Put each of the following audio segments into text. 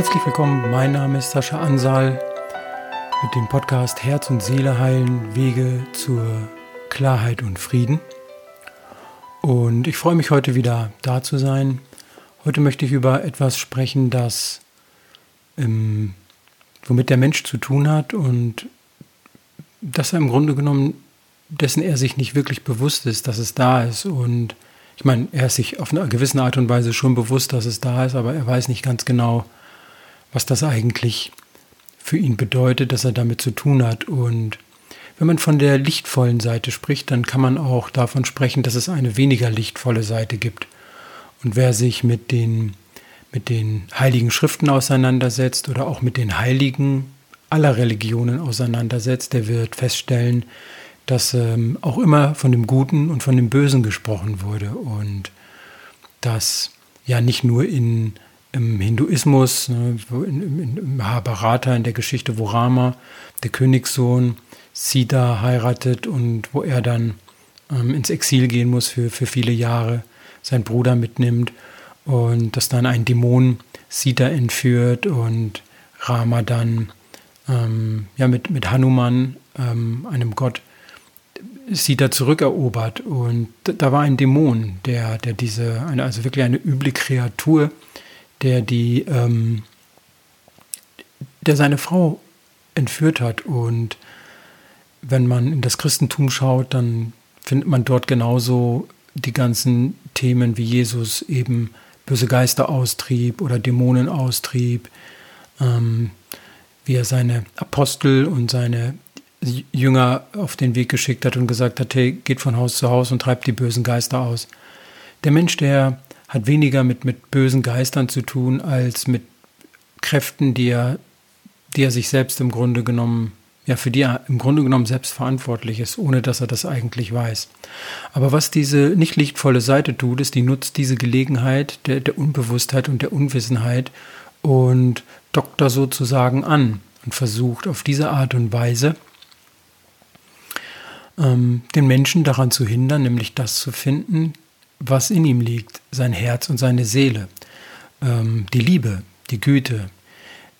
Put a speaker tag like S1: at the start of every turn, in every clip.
S1: Herzlich willkommen, mein Name ist Sascha Ansal mit dem Podcast Herz und Seele heilen, Wege zur Klarheit und Frieden. Und ich freue mich heute wieder da zu sein. Heute möchte ich über etwas sprechen, das ähm, womit der Mensch zu tun hat und dass er im Grunde genommen dessen er sich nicht wirklich bewusst ist, dass es da ist. Und ich meine, er ist sich auf eine gewisse Art und Weise schon bewusst, dass es da ist, aber er weiß nicht ganz genau, was das eigentlich für ihn bedeutet, dass er damit zu tun hat. Und wenn man von der lichtvollen Seite spricht, dann kann man auch davon sprechen, dass es eine weniger lichtvolle Seite gibt. Und wer sich mit den, mit den heiligen Schriften auseinandersetzt oder auch mit den Heiligen aller Religionen auseinandersetzt, der wird feststellen, dass ähm, auch immer von dem Guten und von dem Bösen gesprochen wurde und dass ja nicht nur in, im Hinduismus, ne, im Mahabharata, in der Geschichte, wo Rama, der Königssohn, Sita heiratet und wo er dann ähm, ins Exil gehen muss für, für viele Jahre, sein Bruder mitnimmt und dass dann ein Dämon Sita entführt und Rama dann ähm, ja, mit, mit Hanuman, ähm, einem Gott, sie da zurückerobert. Und da war ein Dämon, der, der diese, eine, also wirklich eine üble Kreatur, der die, ähm, der seine Frau entführt hat. Und wenn man in das Christentum schaut, dann findet man dort genauso die ganzen Themen, wie Jesus eben böse Geister austrieb oder Dämonen austrieb, ähm, wie er seine Apostel und seine Jünger auf den Weg geschickt hat und gesagt hat, hey, geht von Haus zu Haus und treibt die bösen Geister aus. Der Mensch, der hat weniger mit, mit bösen Geistern zu tun, als mit Kräften, die er, die er sich selbst im Grunde genommen, ja, für die er im Grunde genommen selbst verantwortlich ist, ohne dass er das eigentlich weiß. Aber was diese nicht lichtvolle Seite tut, ist, die nutzt diese Gelegenheit der, der Unbewusstheit und der Unwissenheit und dockt da sozusagen an und versucht auf diese Art und Weise ähm, den Menschen daran zu hindern, nämlich das zu finden, was in ihm liegt, sein Herz und seine Seele, ähm, die Liebe, die Güte.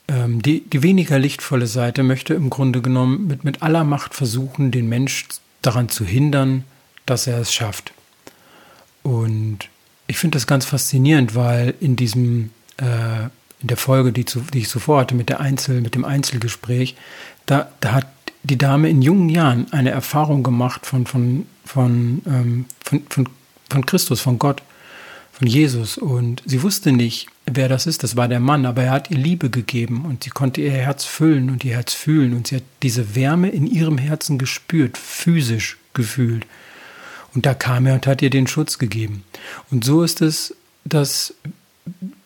S1: Ähm, die, die weniger lichtvolle Seite möchte im Grunde genommen mit, mit aller Macht versuchen, den Mensch daran zu hindern, dass er es schafft. Und ich finde das ganz faszinierend, weil in diesem äh, in der Folge, die, zu, die ich zuvor hatte mit der Einzel, mit dem Einzelgespräch, da, da hat die Dame in jungen Jahren eine Erfahrung gemacht von, von, von, ähm, von, von, von Christus, von Gott, von Jesus. Und sie wusste nicht, wer das ist. Das war der Mann, aber er hat ihr Liebe gegeben und sie konnte ihr Herz füllen und ihr Herz fühlen. Und sie hat diese Wärme in ihrem Herzen gespürt, physisch gefühlt. Und da kam er und hat ihr den Schutz gegeben. Und so ist es, dass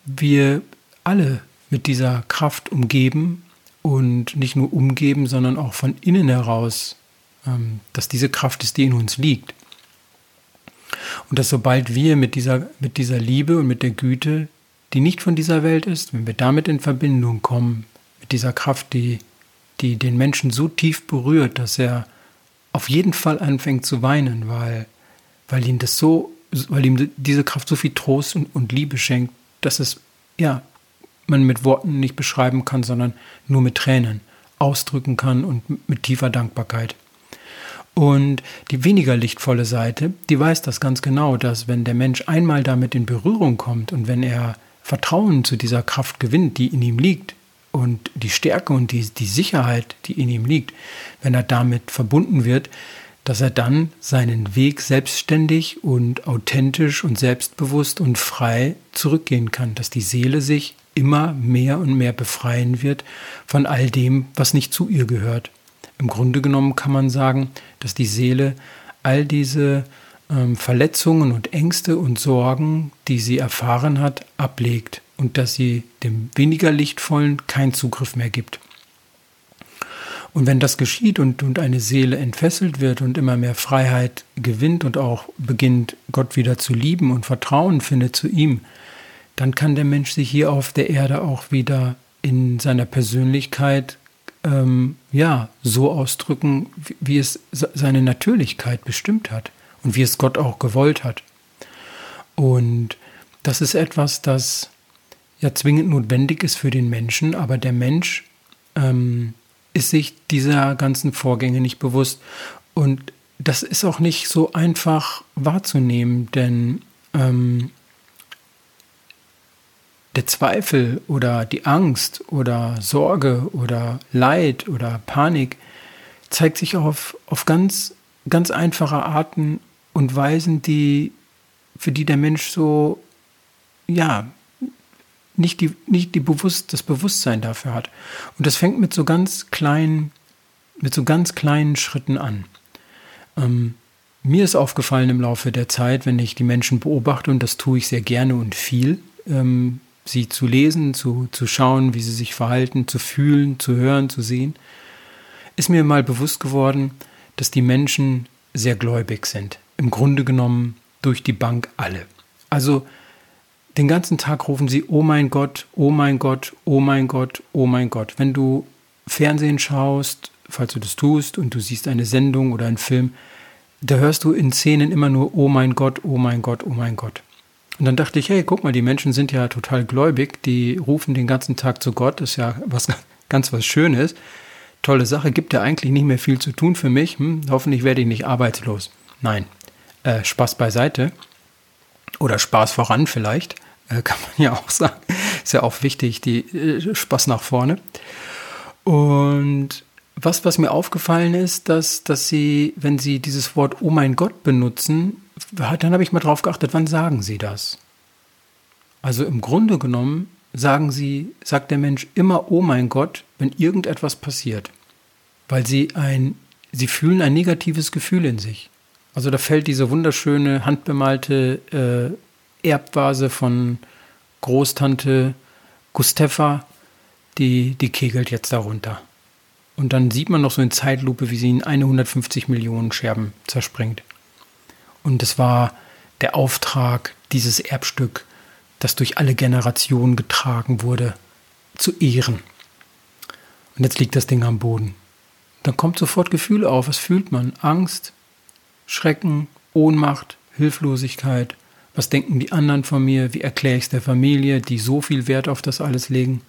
S1: wir alle mit dieser Kraft umgeben und nicht nur umgeben, sondern auch von innen heraus, ähm, dass diese Kraft ist, die in uns liegt. Und dass sobald wir mit dieser, mit dieser Liebe und mit der Güte, die nicht von dieser Welt ist, wenn wir damit in Verbindung kommen, mit dieser Kraft, die, die den Menschen so tief berührt, dass er auf jeden Fall anfängt zu weinen, weil, weil ihm das so, weil ihm diese Kraft so viel Trost und, und Liebe schenkt, dass es ja man mit Worten nicht beschreiben kann, sondern nur mit Tränen ausdrücken kann und mit tiefer Dankbarkeit. Und die weniger lichtvolle Seite, die weiß das ganz genau, dass wenn der Mensch einmal damit in Berührung kommt und wenn er Vertrauen zu dieser Kraft gewinnt, die in ihm liegt, und die Stärke und die, die Sicherheit, die in ihm liegt, wenn er damit verbunden wird, dass er dann seinen Weg selbstständig und authentisch und selbstbewusst und frei zurückgehen kann, dass die Seele sich immer mehr und mehr befreien wird von all dem, was nicht zu ihr gehört. Im Grunde genommen kann man sagen, dass die Seele all diese ähm, Verletzungen und Ängste und Sorgen, die sie erfahren hat, ablegt und dass sie dem weniger Lichtvollen keinen Zugriff mehr gibt. Und wenn das geschieht und, und eine Seele entfesselt wird und immer mehr Freiheit gewinnt und auch beginnt, Gott wieder zu lieben und Vertrauen findet zu ihm, dann kann der Mensch sich hier auf der Erde auch wieder in seiner Persönlichkeit ähm, ja so ausdrücken, wie, wie es seine Natürlichkeit bestimmt hat und wie es Gott auch gewollt hat. Und das ist etwas, das ja zwingend notwendig ist für den Menschen, aber der Mensch ähm, ist sich dieser ganzen Vorgänge nicht bewusst. Und das ist auch nicht so einfach wahrzunehmen, denn ähm, der Zweifel oder die Angst oder Sorge oder Leid oder Panik zeigt sich auf, auf ganz, ganz einfache Arten und Weisen, die, für die der Mensch so, ja, nicht, die, nicht die Bewusst, das Bewusstsein dafür hat. Und das fängt mit so ganz kleinen, mit so ganz kleinen Schritten an. Ähm, mir ist aufgefallen im Laufe der Zeit, wenn ich die Menschen beobachte, und das tue ich sehr gerne und viel, ähm, sie zu lesen, zu, zu schauen, wie sie sich verhalten, zu fühlen, zu hören, zu sehen, ist mir mal bewusst geworden, dass die Menschen sehr gläubig sind. Im Grunde genommen durch die Bank alle. Also den ganzen Tag rufen sie, oh mein Gott, oh mein Gott, oh mein Gott, oh mein Gott. Wenn du Fernsehen schaust, falls du das tust und du siehst eine Sendung oder einen Film, da hörst du in Szenen immer nur, oh mein Gott, oh mein Gott, oh mein Gott. Und dann dachte ich, hey, guck mal, die Menschen sind ja total gläubig, die rufen den ganzen Tag zu Gott, das ist ja was ganz was Schönes. Tolle Sache, gibt ja eigentlich nicht mehr viel zu tun für mich. Hm, hoffentlich werde ich nicht arbeitslos. Nein, äh, Spaß beiseite. Oder Spaß voran vielleicht, äh, kann man ja auch sagen. Ist ja auch wichtig, die äh, Spaß nach vorne. Und was, was mir aufgefallen ist, dass, dass sie, wenn sie dieses Wort Oh mein Gott benutzen, dann habe ich mal drauf geachtet, wann sagen sie das? Also im Grunde genommen sagen sie, sagt der Mensch immer Oh mein Gott, wenn irgendetwas passiert. Weil sie ein, sie fühlen ein negatives Gefühl in sich. Also da fällt diese wunderschöne handbemalte äh, Erbvase von Großtante Gustefa, die, die kegelt jetzt darunter. Und dann sieht man noch so in Zeitlupe, wie sie in 150 Millionen Scherben zerspringt. Und es war der Auftrag, dieses Erbstück, das durch alle Generationen getragen wurde, zu ehren. Und jetzt liegt das Ding am Boden. Dann kommt sofort Gefühl auf. Was fühlt man? Angst, Schrecken, Ohnmacht, Hilflosigkeit. Was denken die anderen von mir? Wie erkläre ich es der Familie, die so viel Wert auf das alles legen?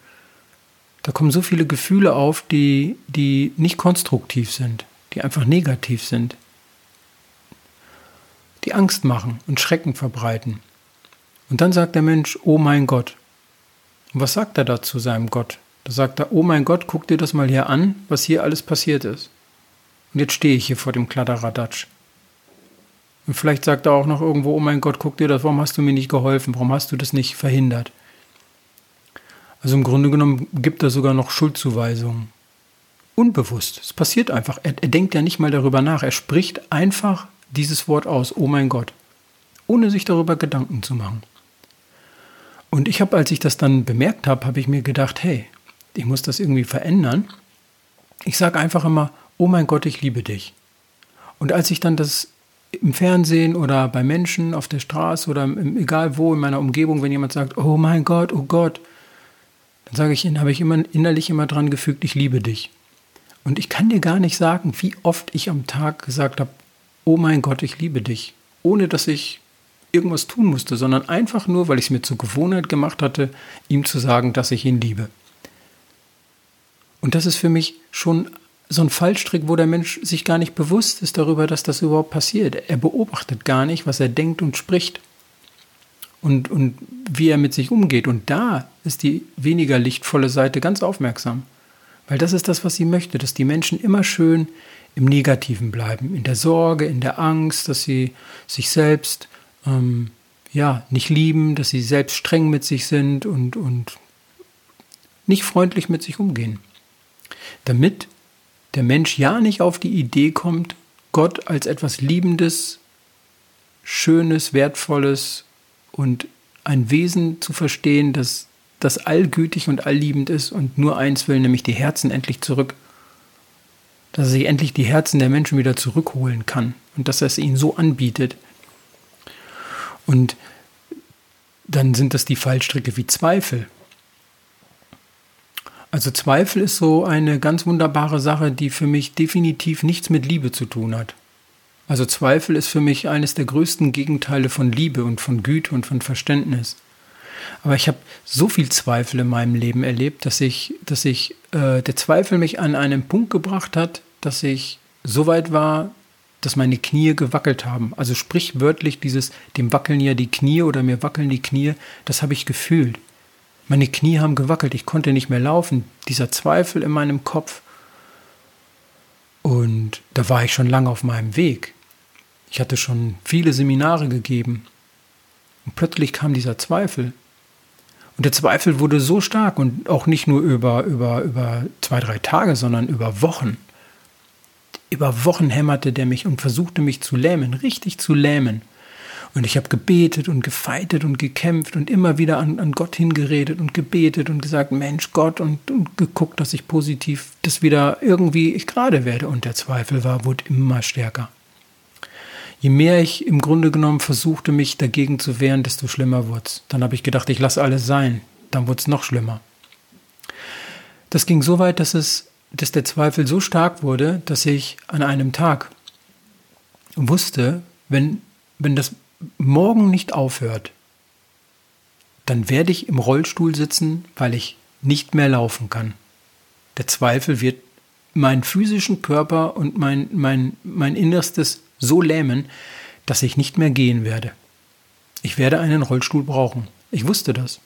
S1: Da kommen so viele Gefühle auf, die, die nicht konstruktiv sind, die einfach negativ sind, die Angst machen und Schrecken verbreiten. Und dann sagt der Mensch, oh mein Gott. Und was sagt er da zu seinem Gott? Da sagt er, oh mein Gott, guck dir das mal hier an, was hier alles passiert ist. Und jetzt stehe ich hier vor dem Kladderadatsch. Und vielleicht sagt er auch noch irgendwo, oh mein Gott, guck dir das, warum hast du mir nicht geholfen, warum hast du das nicht verhindert? Also im Grunde genommen gibt er sogar noch Schuldzuweisungen. Unbewusst. Es passiert einfach. Er, er, denkt ja nicht mal darüber nach. Er spricht einfach dieses Wort aus, oh mein Gott, ohne sich darüber Gedanken zu machen. Und ich habe, als ich das dann bemerkt habe, habe ich mir gedacht, hey, ich muss das irgendwie verändern. Ich sage einfach immer, oh mein Gott, ich liebe dich. Und als ich dann das im Fernsehen oder bei Menschen auf der Straße oder im, egal wo in meiner Umgebung, wenn jemand sagt, oh mein Gott, oh Gott, dann sage ich, habe ich immer innerlich immer dran gefügt, ich liebe dich. Und ich kann dir gar nicht sagen, wie oft ich am Tag gesagt habe, oh mein Gott, ich liebe dich, ohne dass ich irgendwas tun musste, sondern einfach nur, weil ich es mir zur Gewohnheit gemacht hatte, ihm zu sagen, dass ich ihn liebe. Und das ist für mich schon so ein Fallstrick, wo der Mensch sich gar nicht bewusst ist darüber, dass das überhaupt passiert. Er beobachtet gar nicht, was er denkt und spricht und, und wie er mit sich umgeht. Und da ist die weniger lichtvolle Seite ganz aufmerksam. Weil das ist das, was sie möchte, dass die Menschen immer schön im Negativen bleiben, in der Sorge, in der Angst, dass sie sich selbst ähm, ja, nicht lieben, dass sie selbst streng mit sich sind und, und nicht freundlich mit sich umgehen. Damit der Mensch ja nicht auf die Idee kommt, Gott als etwas Liebendes, Schönes, Wertvolles und ein Wesen zu verstehen, das, das allgütig und allliebend ist und nur eins will, nämlich die Herzen endlich zurück. Dass er sich endlich die Herzen der Menschen wieder zurückholen kann und dass er es ihnen so anbietet. Und dann sind das die Fallstricke wie Zweifel. Also Zweifel ist so eine ganz wunderbare Sache, die für mich definitiv nichts mit Liebe zu tun hat. Also Zweifel ist für mich eines der größten Gegenteile von Liebe und von Güte und von Verständnis. Aber ich habe so viel Zweifel in meinem Leben erlebt, dass ich, dass ich, äh, der Zweifel mich an einen Punkt gebracht hat, dass ich so weit war, dass meine Knie gewackelt haben. Also sprichwörtlich dieses, dem wackeln ja die Knie oder mir wackeln die Knie, das habe ich gefühlt. Meine Knie haben gewackelt, ich konnte nicht mehr laufen. Dieser Zweifel in meinem Kopf. Und da war ich schon lange auf meinem Weg. Ich hatte schon viele Seminare gegeben. Und plötzlich kam dieser Zweifel. Und der Zweifel wurde so stark und auch nicht nur über, über, über zwei, drei Tage, sondern über Wochen. Über Wochen hämmerte der mich und versuchte mich zu lähmen, richtig zu lähmen. Und ich habe gebetet und gefeitet und gekämpft und immer wieder an, an Gott hingeredet und gebetet und gesagt, Mensch, Gott, und, und geguckt, dass ich positiv das wieder irgendwie ich gerade werde. Und der Zweifel war, wurde immer stärker. Je mehr ich im Grunde genommen versuchte, mich dagegen zu wehren, desto schlimmer wurde es. Dann habe ich gedacht, ich lasse alles sein. Dann wurde es noch schlimmer. Das ging so weit, dass es dass der Zweifel so stark wurde, dass ich an einem Tag wusste, wenn, wenn das morgen nicht aufhört, dann werde ich im Rollstuhl sitzen, weil ich nicht mehr laufen kann. Der Zweifel wird meinen physischen Körper und mein, mein, mein Innerstes so lähmen, dass ich nicht mehr gehen werde. Ich werde einen Rollstuhl brauchen. Ich wusste das.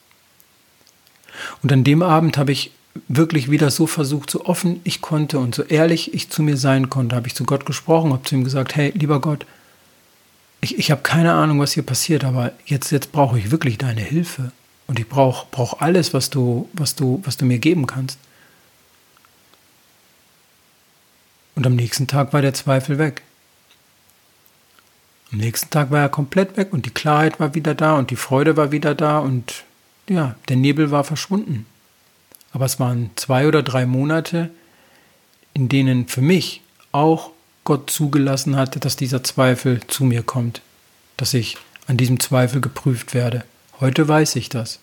S1: Und an dem Abend habe ich wirklich wieder so versucht, so offen ich konnte und so ehrlich ich zu mir sein konnte, habe ich zu Gott gesprochen, habe zu ihm gesagt, hey, lieber Gott, ich, ich habe keine Ahnung, was hier passiert, aber jetzt, jetzt brauche ich wirklich deine Hilfe. Und ich brauche brauch alles, was du, was, du, was du mir geben kannst. Und am nächsten Tag war der Zweifel weg. Am nächsten Tag war er komplett weg und die Klarheit war wieder da und die Freude war wieder da und ja, der Nebel war verschwunden. Aber es waren zwei oder drei Monate, in denen für mich auch Gott zugelassen hatte, dass dieser Zweifel zu mir kommt, dass ich an diesem Zweifel geprüft werde. Heute weiß ich das.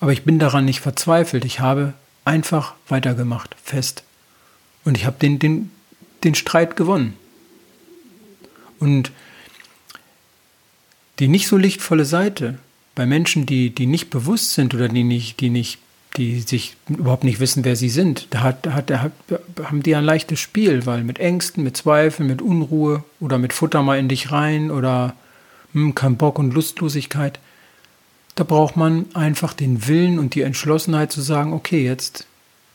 S1: Aber ich bin daran nicht verzweifelt. Ich habe einfach weitergemacht, fest. Und ich habe den, den, den Streit gewonnen. Und die nicht so lichtvolle Seite bei Menschen, die, die nicht bewusst sind oder die nicht, die nicht die sich überhaupt nicht wissen, wer sie sind. Da, hat, hat, da haben die ein leichtes Spiel, weil mit Ängsten, mit Zweifeln, mit Unruhe oder mit Futter mal in dich rein oder hm, kein Bock und Lustlosigkeit, da braucht man einfach den Willen und die Entschlossenheit zu sagen, okay, jetzt,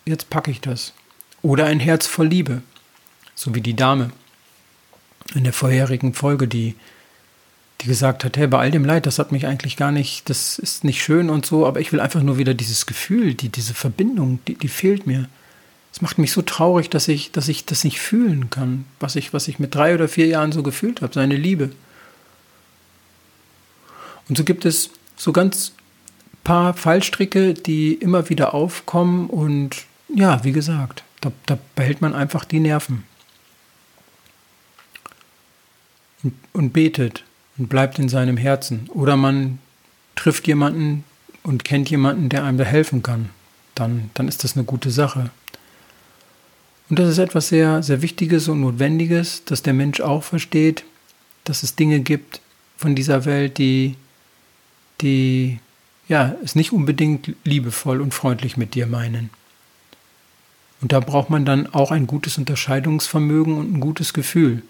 S1: jetzt packe ich das. Oder ein Herz voll Liebe, so wie die Dame in der vorherigen Folge, die die gesagt hat, hey, bei all dem Leid, das hat mich eigentlich gar nicht, das ist nicht schön und so, aber ich will einfach nur wieder dieses Gefühl, die, diese Verbindung, die, die fehlt mir. Es macht mich so traurig, dass ich, dass ich das nicht fühlen kann, was ich, was ich mit drei oder vier Jahren so gefühlt habe, seine Liebe. Und so gibt es so ganz paar Fallstricke, die immer wieder aufkommen und ja, wie gesagt, da, da behält man einfach die Nerven. Und, und betet und bleibt in seinem Herzen. Oder man trifft jemanden und kennt jemanden, der einem da helfen kann. Dann, dann ist das eine gute Sache. Und das ist etwas sehr, sehr Wichtiges und Notwendiges, dass der Mensch auch versteht, dass es Dinge gibt von dieser Welt, die, die ja, es nicht unbedingt liebevoll und freundlich mit dir meinen. Und da braucht man dann auch ein gutes Unterscheidungsvermögen und ein gutes Gefühl.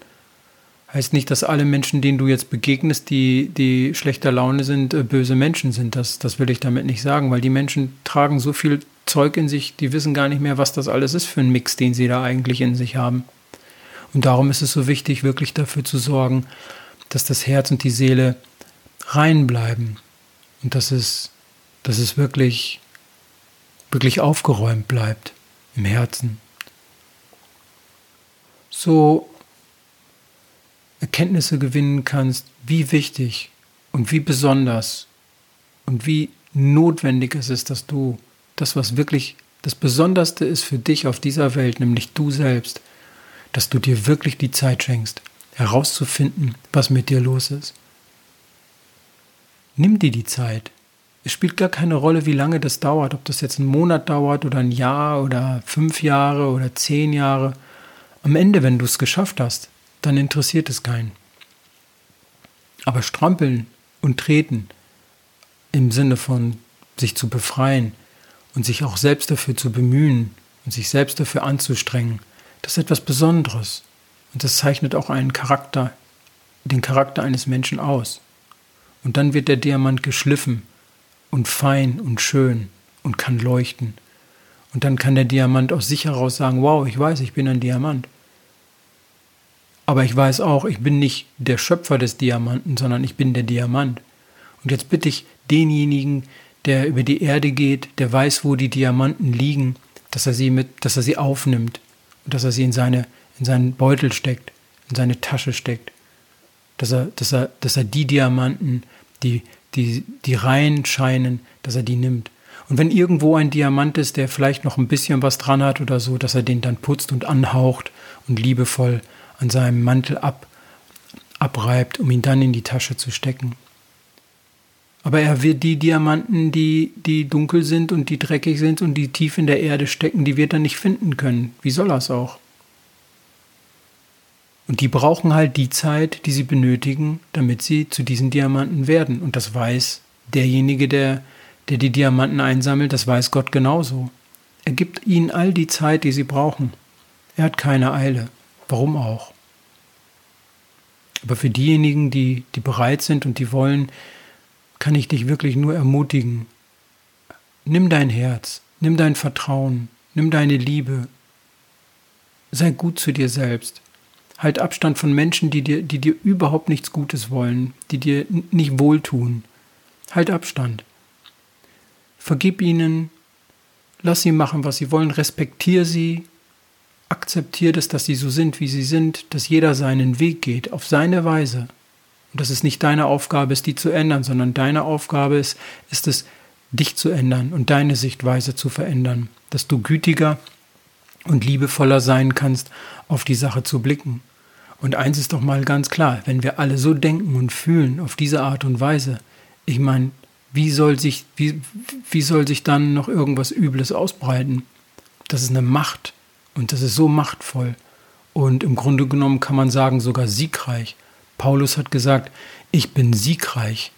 S1: Heißt nicht, dass alle Menschen, denen du jetzt begegnest, die, die schlechter Laune sind, äh, böse Menschen sind. Das, das will ich damit nicht sagen, weil die Menschen tragen so viel Zeug in sich, die wissen gar nicht mehr, was das alles ist für ein Mix, den sie da eigentlich in sich haben. Und darum ist es so wichtig, wirklich dafür zu sorgen, dass das Herz und die Seele rein bleiben und dass es, dass es wirklich, wirklich aufgeräumt bleibt im Herzen. So Erkenntnisse gewinnen kannst, wie wichtig und wie besonders und wie notwendig es ist, dass du das, was wirklich das Besonderste ist für dich auf dieser Welt, nämlich du selbst, dass du dir wirklich die Zeit schenkst, herauszufinden, was mit dir los ist. Nimm dir die Zeit. Es spielt gar keine Rolle, wie lange das dauert, ob das jetzt einen Monat dauert oder ein Jahr oder fünf Jahre oder zehn Jahre. Am Ende, wenn du es geschafft hast, dann interessiert es keinen. Aber strampeln und treten, im Sinne von sich zu befreien und sich auch selbst dafür zu bemühen und sich selbst dafür anzustrengen, das ist etwas Besonderes. Und das zeichnet auch einen Charakter, den Charakter eines Menschen aus. Und dann wird der Diamant geschliffen und fein und schön und kann leuchten. Und dann kann der Diamant aus sich heraus sagen, wow, ich weiß, ich bin ein Diamant. Aber ich weiß auch, ich bin nicht der Schöpfer des Diamanten, sondern ich bin der Diamant. Und jetzt bitte ich denjenigen, der über die Erde geht, der weiß, wo die Diamanten liegen, dass er sie mit, dass er sie aufnimmt und dass er sie in seine, in seinen Beutel steckt, in seine Tasche steckt. Dass er, dass er, dass er die Diamanten, die, die, die rein scheinen, dass er die nimmt. Und wenn irgendwo ein Diamant ist, der vielleicht noch ein bisschen was dran hat oder so, dass er den dann putzt und anhaucht und liebevoll an seinem Mantel ab, abreibt, um ihn dann in die Tasche zu stecken. Aber er wird die Diamanten, die, die dunkel sind und die dreckig sind und die tief in der Erde stecken, die wird er nicht finden können. Wie soll er es auch? Und die brauchen halt die Zeit, die sie benötigen, damit sie zu diesen Diamanten werden. Und das weiß derjenige, der, der die Diamanten einsammelt, das weiß Gott genauso. Er gibt ihnen all die Zeit, die sie brauchen. Er hat keine Eile. Warum auch? Aber für diejenigen, die, die bereit sind und die wollen, kann ich dich wirklich nur ermutigen. Nimm dein Herz, nimm dein Vertrauen, nimm deine Liebe. Sei gut zu dir selbst. Halt Abstand von Menschen, die dir, die dir überhaupt nichts Gutes wollen, die dir nicht wohltun. Halt Abstand. Vergib ihnen, lass sie machen, was sie wollen, respektier sie, akzeptier das, dass sie so sind, wie sie sind, dass jeder seinen Weg geht, auf seine Weise. Und dass es nicht deine Aufgabe ist, die zu ändern, sondern deine Aufgabe ist, ist es, dich zu ändern und deine Sichtweise zu verändern, dass du gütiger und liebevoller sein kannst, auf die Sache zu blicken. Und eins ist doch mal ganz klar, wenn wir alle so denken und fühlen auf diese Art und Weise, ich meine, wie soll sich, wie, wie soll sich dann noch irgendwas Übles ausbreiten? Das ist eine Macht und das ist so machtvoll und im Grunde genommen kann man sagen sogar siegreich. Paulus hat gesagt, ich bin siegreich.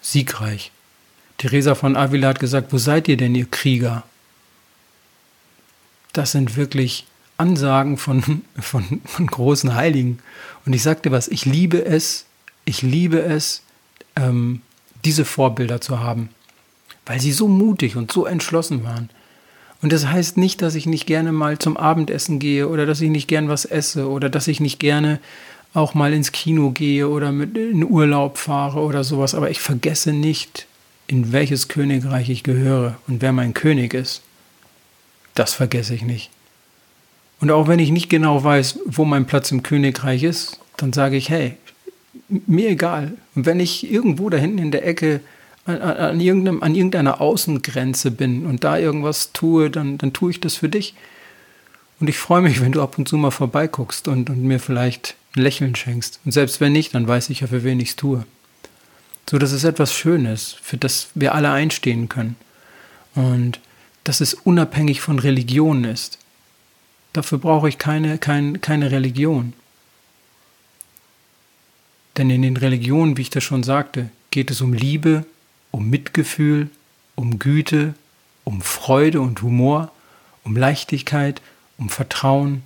S1: Siegreich. Teresa von Avila hat gesagt, wo seid ihr denn, ihr Krieger? Das sind wirklich Ansagen von, von, von großen Heiligen. Und ich sagte was, ich liebe es, ich liebe es, ähm, diese Vorbilder zu haben, weil sie so mutig und so entschlossen waren. Und das heißt nicht, dass ich nicht gerne mal zum Abendessen gehe oder dass ich nicht gern was esse oder dass ich nicht gerne auch mal ins Kino gehe oder mit in Urlaub fahre oder sowas. Aber ich vergesse nicht, in welches Königreich ich gehöre und wer mein König ist. Das vergesse ich nicht. Und auch wenn ich nicht genau weiß, wo mein Platz im Königreich ist, dann sage ich, hey, mir egal. Und wenn ich irgendwo da hinten in der Ecke an, an, irgendeinem, an irgendeiner Außengrenze bin und da irgendwas tue, dann, dann tue ich das für dich. Und ich freue mich, wenn du ab und zu mal vorbeiguckst und, und mir vielleicht ein Lächeln schenkst. Und selbst wenn nicht, dann weiß ich ja, für wen ich es tue. So, das ist etwas Schönes, für das wir alle einstehen können. Und dass es unabhängig von Religion ist. Dafür brauche ich keine, keine, keine Religion. Denn in den Religionen, wie ich das schon sagte, geht es um Liebe, um Mitgefühl, um Güte, um Freude und Humor, um Leichtigkeit, um Vertrauen,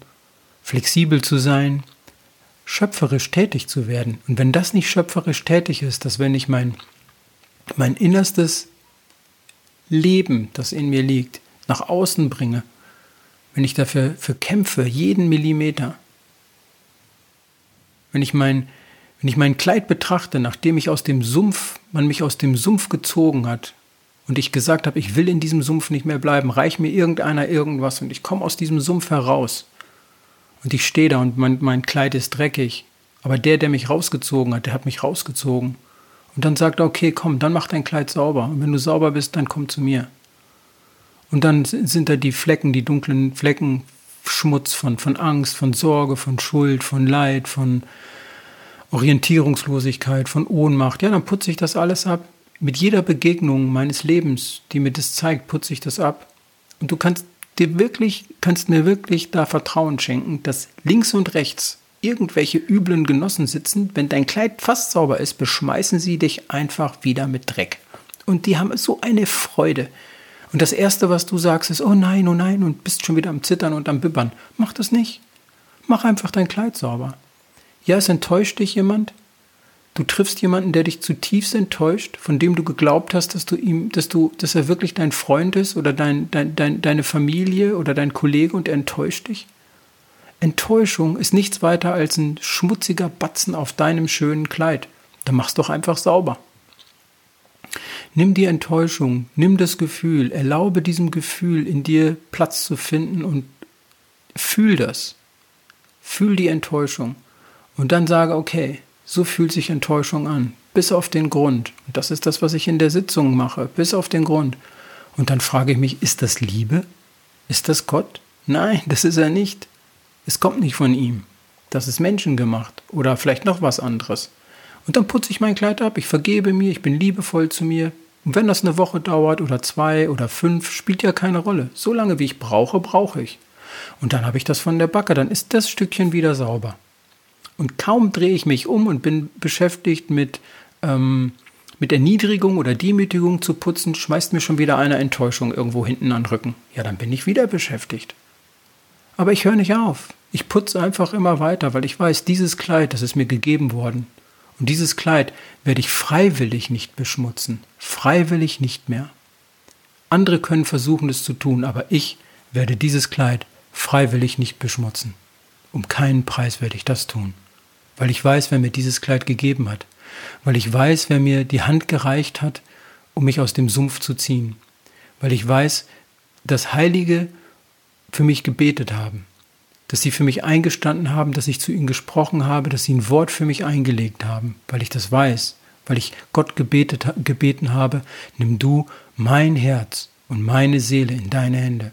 S1: flexibel zu sein, schöpferisch tätig zu werden. Und wenn das nicht schöpferisch tätig ist, dass wenn ich mein, mein innerstes Leben, das in mir liegt, nach außen bringe, wenn ich dafür für kämpfe, jeden Millimeter, wenn ich mein, wenn ich mein Kleid betrachte, nachdem ich aus dem Sumpf, man mich aus dem Sumpf gezogen hat und ich gesagt habe, ich will in diesem Sumpf nicht mehr bleiben, reich mir irgendeiner irgendwas und ich komme aus diesem Sumpf heraus und ich stehe da und mein, mein Kleid ist dreckig, aber der, der mich rausgezogen hat, der hat mich rausgezogen. Und dann sagt er, okay, komm, dann mach dein Kleid sauber. Und wenn du sauber bist, dann komm zu mir. Und dann sind da die Flecken, die dunklen Flecken, Schmutz von, von Angst, von Sorge, von Schuld, von Leid, von, Orientierungslosigkeit, von Ohnmacht, ja, dann putze ich das alles ab. Mit jeder Begegnung meines Lebens, die mir das zeigt, putze ich das ab. Und du kannst dir wirklich, kannst mir wirklich da Vertrauen schenken, dass links und rechts irgendwelche üblen Genossen sitzen, wenn dein Kleid fast sauber ist, beschmeißen sie dich einfach wieder mit Dreck. Und die haben so eine Freude. Und das Erste, was du sagst, ist, oh nein, oh nein, und bist schon wieder am Zittern und am Bibbern. Mach das nicht. Mach einfach dein Kleid sauber. Ja, es enttäuscht dich jemand. Du triffst jemanden, der dich zutiefst enttäuscht, von dem du geglaubt hast, dass du ihm, dass du, dass er wirklich dein Freund ist oder dein, dein, dein, deine Familie oder dein Kollege und er enttäuscht dich. Enttäuschung ist nichts weiter als ein schmutziger Batzen auf deinem schönen Kleid. Dann mach's doch einfach sauber. Nimm die Enttäuschung, nimm das Gefühl, erlaube diesem Gefühl in dir Platz zu finden und fühl das. Fühl die Enttäuschung. Und dann sage, okay, so fühlt sich Enttäuschung an, bis auf den Grund. Und das ist das, was ich in der Sitzung mache, bis auf den Grund. Und dann frage ich mich, ist das Liebe? Ist das Gott? Nein, das ist er nicht. Es kommt nicht von ihm. Das ist menschengemacht oder vielleicht noch was anderes. Und dann putze ich mein Kleid ab, ich vergebe mir, ich bin liebevoll zu mir. Und wenn das eine Woche dauert oder zwei oder fünf, spielt ja keine Rolle. So lange wie ich brauche, brauche ich. Und dann habe ich das von der Backe, dann ist das Stückchen wieder sauber. Und kaum drehe ich mich um und bin beschäftigt mit, ähm, mit Erniedrigung oder Demütigung zu putzen, schmeißt mir schon wieder eine Enttäuschung irgendwo hinten an den Rücken. Ja, dann bin ich wieder beschäftigt. Aber ich höre nicht auf. Ich putze einfach immer weiter, weil ich weiß, dieses Kleid, das ist mir gegeben worden. Und dieses Kleid werde ich freiwillig nicht beschmutzen. Freiwillig nicht mehr. Andere können versuchen, es zu tun, aber ich werde dieses Kleid freiwillig nicht beschmutzen. Um keinen Preis werde ich das tun. Weil ich weiß, wer mir dieses Kleid gegeben hat. Weil ich weiß, wer mir die Hand gereicht hat, um mich aus dem Sumpf zu ziehen. Weil ich weiß, dass Heilige für mich gebetet haben, dass sie für mich eingestanden haben, dass ich zu ihnen gesprochen habe, dass sie ein Wort für mich eingelegt haben, weil ich das weiß, weil ich Gott gebetet, gebeten habe, nimm du mein Herz und meine Seele in deine Hände.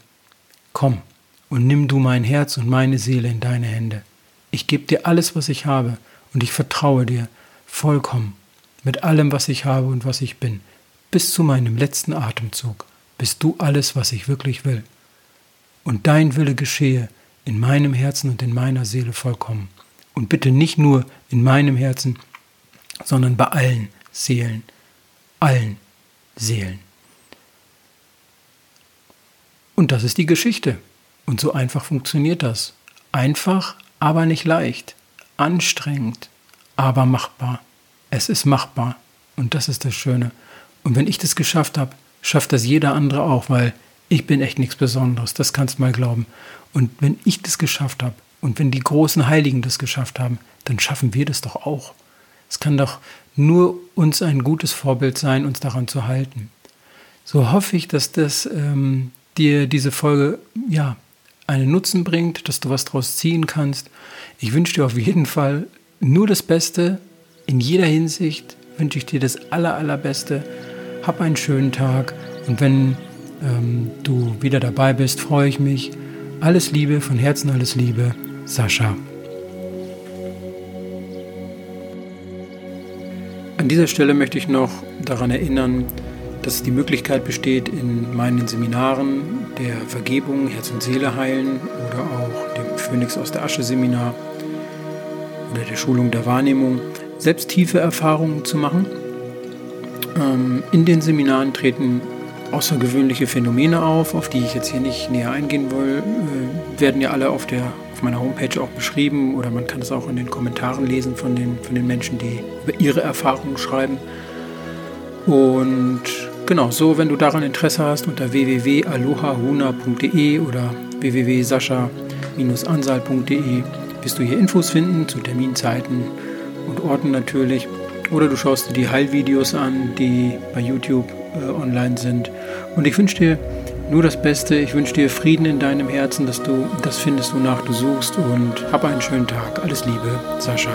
S1: Komm und nimm du mein Herz und meine Seele in deine Hände. Ich gebe dir alles, was ich habe, und ich vertraue dir vollkommen mit allem, was ich habe und was ich bin. Bis zu meinem letzten Atemzug bist du alles, was ich wirklich will und dein Wille geschehe in meinem Herzen und in meiner Seele vollkommen. Und bitte nicht nur in meinem Herzen, sondern bei allen Seelen, allen Seelen. Und das ist die Geschichte. Und so einfach funktioniert das. Einfach, aber nicht leicht. Anstrengend, aber machbar. Es ist machbar. Und das ist das Schöne. Und wenn ich das geschafft habe, schafft das jeder andere auch, weil ich bin echt nichts Besonderes, das kannst du mal glauben. Und wenn ich das geschafft habe und wenn die großen Heiligen das geschafft haben, dann schaffen wir das doch auch. Es kann doch nur uns ein gutes Vorbild sein, uns daran zu halten. So hoffe ich, dass das ähm, dir diese Folge ja einen Nutzen bringt, dass du was draus ziehen kannst. Ich wünsche dir auf jeden Fall nur das Beste. In jeder Hinsicht wünsche ich dir das aller, allerbeste. Hab einen schönen Tag und wenn ähm, du wieder dabei bist, freue ich mich. Alles Liebe, von Herzen alles Liebe, Sascha. An dieser Stelle möchte ich noch daran erinnern, dass die Möglichkeit besteht, in meinen Seminaren der Vergebung, Herz und Seele heilen oder auch dem Phönix aus der Asche Seminar oder der Schulung der Wahrnehmung selbst tiefe Erfahrungen zu machen. Ähm, in den Seminaren treten außergewöhnliche Phänomene auf, auf die ich jetzt hier nicht näher eingehen will, äh, werden ja alle auf, der, auf meiner Homepage auch beschrieben oder man kann es auch in den Kommentaren lesen von den, von den Menschen, die über ihre Erfahrungen schreiben. Und genau, so, wenn du daran Interesse hast, unter www.alohahuna.de oder www.sascha-ansal.de wirst du hier Infos finden zu Terminzeiten und Orten natürlich. Oder du schaust dir die Heilvideos an, die bei YouTube äh, online sind. Und ich wünsche dir nur das Beste. Ich wünsche dir Frieden in deinem Herzen, dass du das findest, wonach du suchst. Und hab einen schönen Tag. Alles Liebe, Sascha.